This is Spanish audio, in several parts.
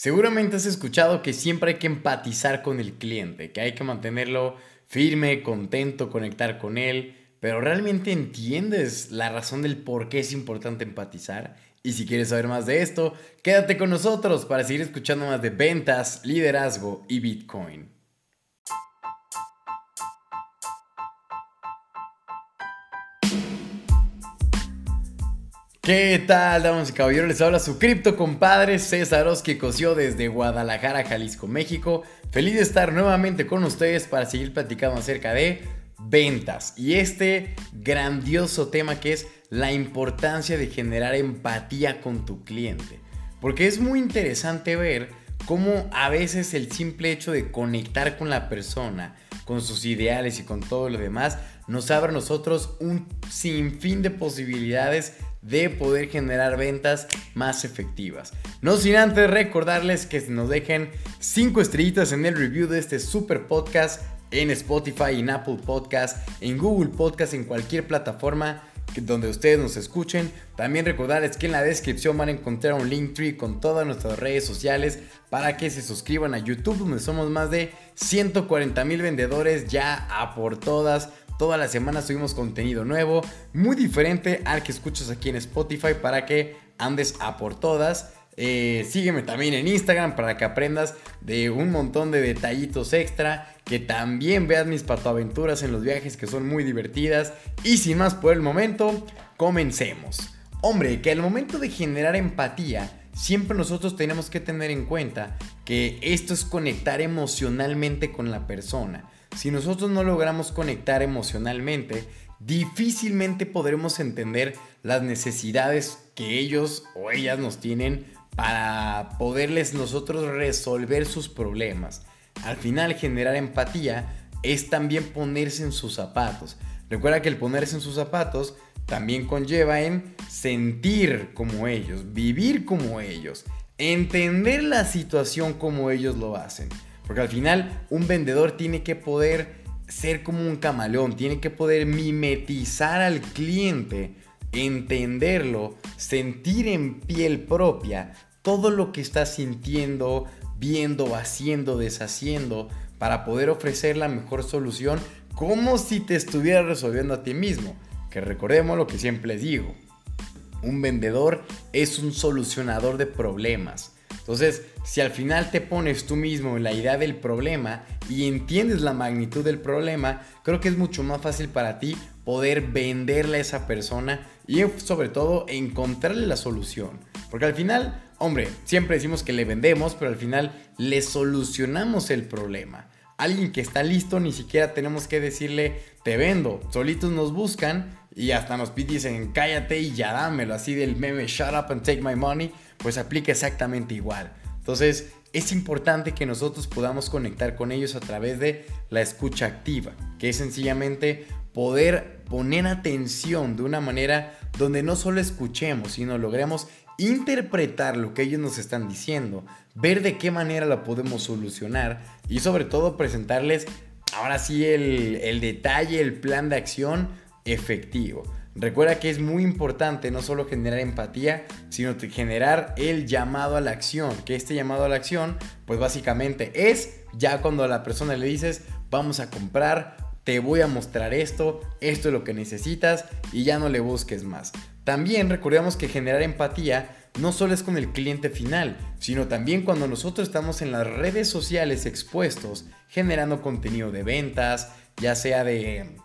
Seguramente has escuchado que siempre hay que empatizar con el cliente, que hay que mantenerlo firme, contento, conectar con él, pero ¿realmente entiendes la razón del por qué es importante empatizar? Y si quieres saber más de esto, quédate con nosotros para seguir escuchando más de ventas, liderazgo y Bitcoin. ¿Qué tal, damas y caballeros? Les habla su cripto compadre César Oski Cosió desde Guadalajara, Jalisco, México. Feliz de estar nuevamente con ustedes para seguir platicando acerca de ventas y este grandioso tema que es la importancia de generar empatía con tu cliente. Porque es muy interesante ver cómo a veces el simple hecho de conectar con la persona, con sus ideales y con todo lo demás, nos abre a nosotros un sinfín de posibilidades de poder generar ventas más efectivas. No sin antes recordarles que nos dejen 5 estrellitas en el review de este super podcast en Spotify, en Apple Podcast, en Google Podcast, en cualquier plataforma donde ustedes nos escuchen. También recordarles que en la descripción van a encontrar un link tree con todas nuestras redes sociales para que se suscriban a YouTube, donde somos más de 140 mil vendedores ya a por todas Toda la semana subimos contenido nuevo, muy diferente al que escuchas aquí en Spotify para que andes a por todas. Eh, sígueme también en Instagram para que aprendas de un montón de detallitos extra. Que también veas mis patoaventuras en los viajes que son muy divertidas. Y sin más por el momento, comencemos. Hombre, que al momento de generar empatía, siempre nosotros tenemos que tener en cuenta que esto es conectar emocionalmente con la persona. Si nosotros no logramos conectar emocionalmente, difícilmente podremos entender las necesidades que ellos o ellas nos tienen para poderles nosotros resolver sus problemas. Al final generar empatía es también ponerse en sus zapatos. Recuerda que el ponerse en sus zapatos también conlleva en sentir como ellos, vivir como ellos, entender la situación como ellos lo hacen. Porque al final un vendedor tiene que poder ser como un camaleón, tiene que poder mimetizar al cliente, entenderlo, sentir en piel propia todo lo que está sintiendo, viendo, haciendo, deshaciendo, para poder ofrecer la mejor solución como si te estuviera resolviendo a ti mismo. Que recordemos lo que siempre les digo. Un vendedor es un solucionador de problemas. Entonces, si al final te pones tú mismo en la idea del problema y entiendes la magnitud del problema, creo que es mucho más fácil para ti poder venderle a esa persona y sobre todo encontrarle la solución. Porque al final, hombre, siempre decimos que le vendemos, pero al final le solucionamos el problema. Alguien que está listo, ni siquiera tenemos que decirle, te vendo. Solitos nos buscan y hasta nos dicen, cállate y ya dámelo. Así del meme, shut up and take my money pues aplica exactamente igual. Entonces, es importante que nosotros podamos conectar con ellos a través de la escucha activa, que es sencillamente poder poner atención de una manera donde no solo escuchemos, sino logremos interpretar lo que ellos nos están diciendo, ver de qué manera la podemos solucionar y sobre todo presentarles ahora sí el, el detalle, el plan de acción efectivo. Recuerda que es muy importante no solo generar empatía, sino generar el llamado a la acción. Que este llamado a la acción, pues básicamente es ya cuando a la persona le dices, vamos a comprar, te voy a mostrar esto, esto es lo que necesitas y ya no le busques más. También recordemos que generar empatía no solo es con el cliente final, sino también cuando nosotros estamos en las redes sociales expuestos, generando contenido de ventas, ya sea de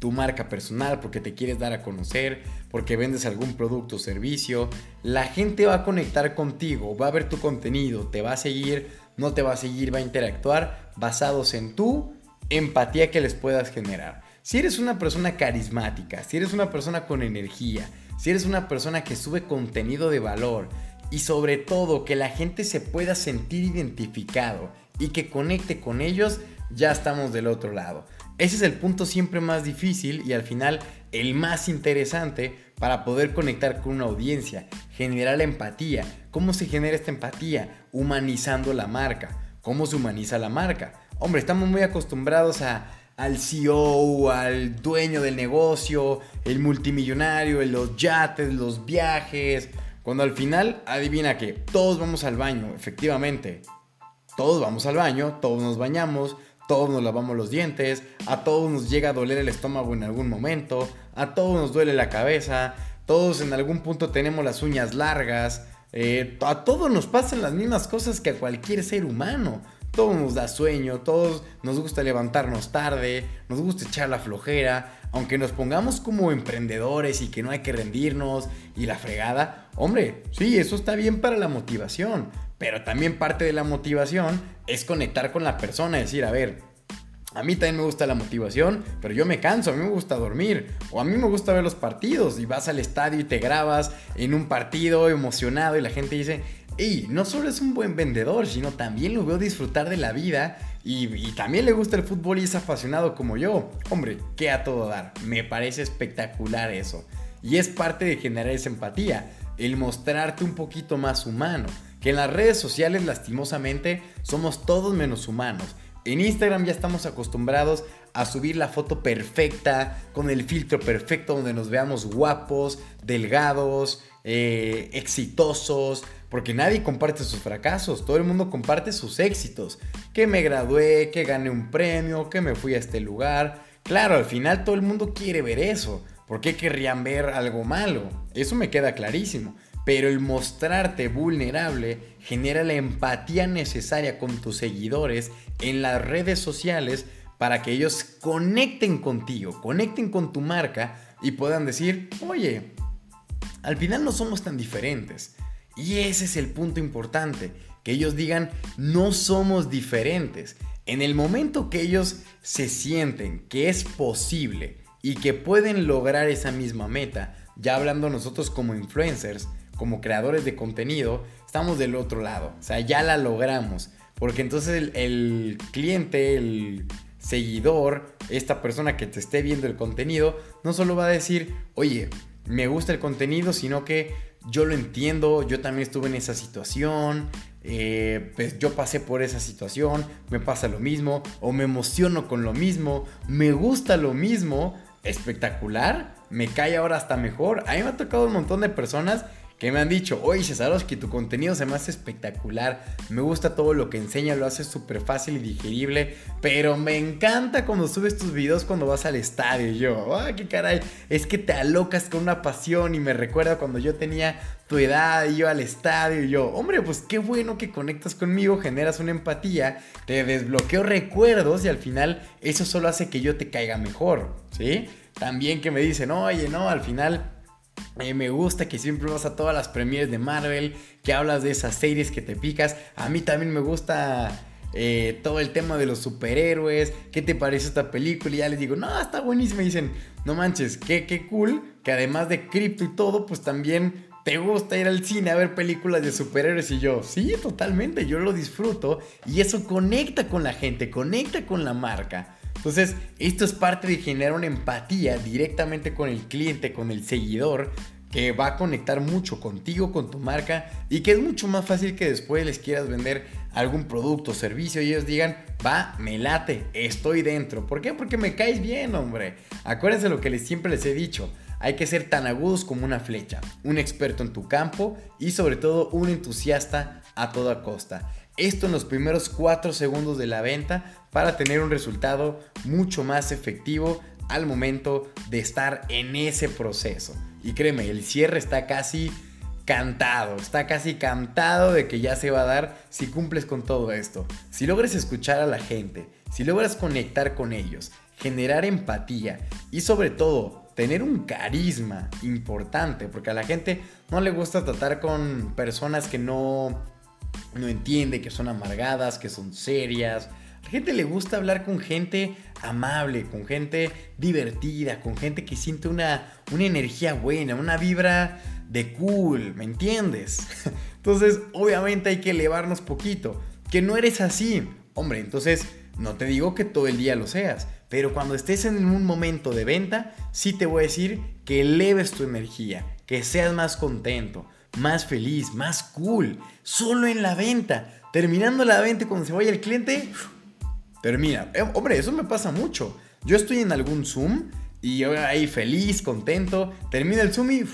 tu marca personal, porque te quieres dar a conocer, porque vendes algún producto o servicio. La gente va a conectar contigo, va a ver tu contenido, te va a seguir, no te va a seguir, va a interactuar basados en tu empatía que les puedas generar. Si eres una persona carismática, si eres una persona con energía, si eres una persona que sube contenido de valor y sobre todo que la gente se pueda sentir identificado y que conecte con ellos, ya estamos del otro lado. Ese es el punto siempre más difícil y al final el más interesante para poder conectar con una audiencia, generar la empatía. ¿Cómo se genera esta empatía? Humanizando la marca. ¿Cómo se humaniza la marca? Hombre, estamos muy acostumbrados a, al CEO, al dueño del negocio, el multimillonario, los yates, los viajes, Cuando al final, adivina que todos vamos al baño, efectivamente. Todos vamos al baño, todos nos bañamos, todos nos lavamos los dientes, a todos nos llega a doler el estómago en algún momento, a todos nos duele la cabeza, todos en algún punto tenemos las uñas largas, eh, a todos nos pasan las mismas cosas que a cualquier ser humano. Todos nos da sueño, todos nos gusta levantarnos tarde, nos gusta echar la flojera, aunque nos pongamos como emprendedores y que no hay que rendirnos y la fregada, hombre, sí, eso está bien para la motivación, pero también parte de la motivación es conectar con la persona, decir, a ver, a mí también me gusta la motivación, pero yo me canso, a mí me gusta dormir, o a mí me gusta ver los partidos, y vas al estadio y te grabas en un partido emocionado y la gente dice, y no solo es un buen vendedor, sino también lo veo disfrutar de la vida y, también le gusta el fútbol y es apasionado como yo. Hombre, qué a todo dar. Me parece espectacular eso. Y es parte de generar esa empatía, el mostrarte un poquito más humano. Que en las redes sociales lastimosamente somos todos menos humanos. En Instagram ya estamos acostumbrados a subir la foto perfecta, con el filtro perfecto donde nos veamos guapos, delgados, eh, exitosos, porque nadie comparte sus fracasos, todo el mundo comparte sus éxitos. Que me gradué, que gané un premio, que me fui a este lugar. Claro, al final todo el mundo quiere ver eso. ¿Por qué querrían ver algo malo? Eso me queda clarísimo. Pero el mostrarte vulnerable genera la empatía necesaria con tus seguidores en las redes sociales para que ellos conecten contigo, conecten con tu marca y puedan decir, oye, al final no somos tan diferentes. Y ese es el punto importante, que ellos digan, no somos diferentes. En el momento que ellos se sienten que es posible y que pueden lograr esa misma meta, ya hablando nosotros como influencers, como creadores de contenido, estamos del otro lado. O sea, ya la logramos. Porque entonces el, cliente, el seguidor, esta persona que te esté viendo el contenido, no solo va a decir, oye, me gusta el contenido, sino que yo lo entiendo, yo también estuve en esa situación, eh, pues yo pasé por esa situación, me pasa lo mismo, o me emociono con lo mismo, me gusta lo mismo, espectacular, me cae ahora hasta mejor. A mí me ha tocado un montón de personas que me han dicho, oye que tu contenido se me hace espectacular, me gusta todo lo que enseña, lo hace súper fácil y digerible, pero me encanta cuando subes tus videos cuando vas al estadio. Y yo, ah, qué caray, es que te alocas con una pasión y me recuerda cuando yo tenía tu edad y yo al estadio y yo, hombre, pues qué bueno que conectas conmigo, generas una empatía, te desbloqueo recuerdos y al final eso solo hace que yo te caiga mejor, ¿sí? También que me dicen, oye, no, al final me gusta que siempre vas a todas las premieres de Marvel, que hablas de esas series que te picas. A mí también me gusta eh, todo el tema de los superhéroes. ¿Qué te parece esta película? Y ya les digo, no, está buenísima. Y dicen, no manches, qué, qué cool. Que además de cripto y todo, pues también te gusta ir al cine a ver películas de superhéroes. Y yo, sí, totalmente, yo lo disfruto. Y eso conecta con la gente, conecta con la marca. Entonces, esto es parte de generar una empatía directamente con el cliente, con el seguidor, que va a conectar mucho contigo, con tu marca y que es mucho más fácil que después les quieras vender algún producto o servicio y ellos digan, va, me late, estoy dentro. ¿Por qué? Porque me caes bien, hombre. Acuérdense lo que les, siempre les he dicho. Hay que ser tan agudos como una flecha, un experto en tu campo y sobre todo un entusiasta a toda costa. Esto en los primeros 4 segundos de la venta para tener un resultado mucho más efectivo al momento de estar en ese proceso. Y créeme, el cierre está casi cantado, está casi cantado de que ya se va a dar si cumples con todo esto. Si logres escuchar a la gente, si logras conectar con ellos, generar empatía y sobre todo tener un carisma importante, porque a la gente no le gusta tratar con personas que no no entiende, que son amargadas, que son serias, a la gente le gusta hablar con gente amable, con gente divertida, con gente que siente una, una energía buena, una vibra de cool, ¿me entiendes? Entonces, obviamente hay que elevarnos poquito. Que no eres así. Hombre, entonces no te digo que todo el día lo seas, pero cuando estés en un momento de venta, sí te voy a decir que eleves tu energía, que seas más contento, más feliz, más cool, solo en la venta. Terminando la venta, cuando se vaya el cliente, termina. Eh, hombre, eso me pasa mucho. Yo estoy en algún Zoom y ahí feliz, contento, termina el Zoom y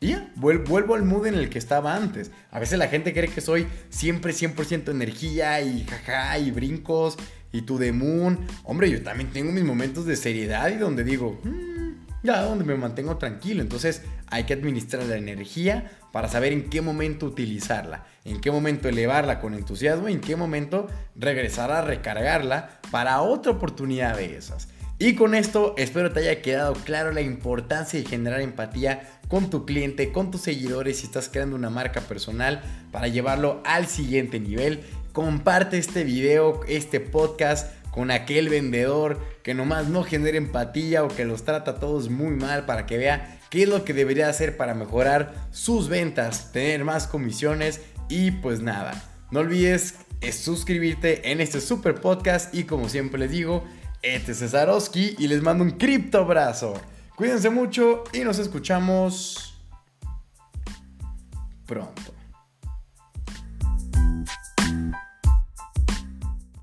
Y vuelvo al mood en el que estaba antes. A veces la gente cree que soy siempre 100% energía y jaja y brincos y to the moon. Hombre, yo también tengo mis momentos de seriedad y donde digo, mm, ya, donde me mantengo tranquilo. Entonces hay que administrar la energía para saber en qué momento utilizarla, en qué momento elevarla con entusiasmo y en qué momento regresar a recargarla para otra oportunidad de esas. Y con esto espero te haya quedado claro la importancia de generar empatía con tu cliente, con tus seguidores si estás creando una marca personal para llevarlo al siguiente nivel. Comparte este video, este podcast con aquel vendedor que nomás no genera empatía o que los trata a todos muy mal para que vea qué es lo que debería hacer para mejorar sus ventas, tener más comisiones y pues nada. No olvides suscribirte en este super podcast y como siempre les digo, este es Cesarowski y les mando un cripto abrazo. Cuídense mucho y nos escuchamos pronto.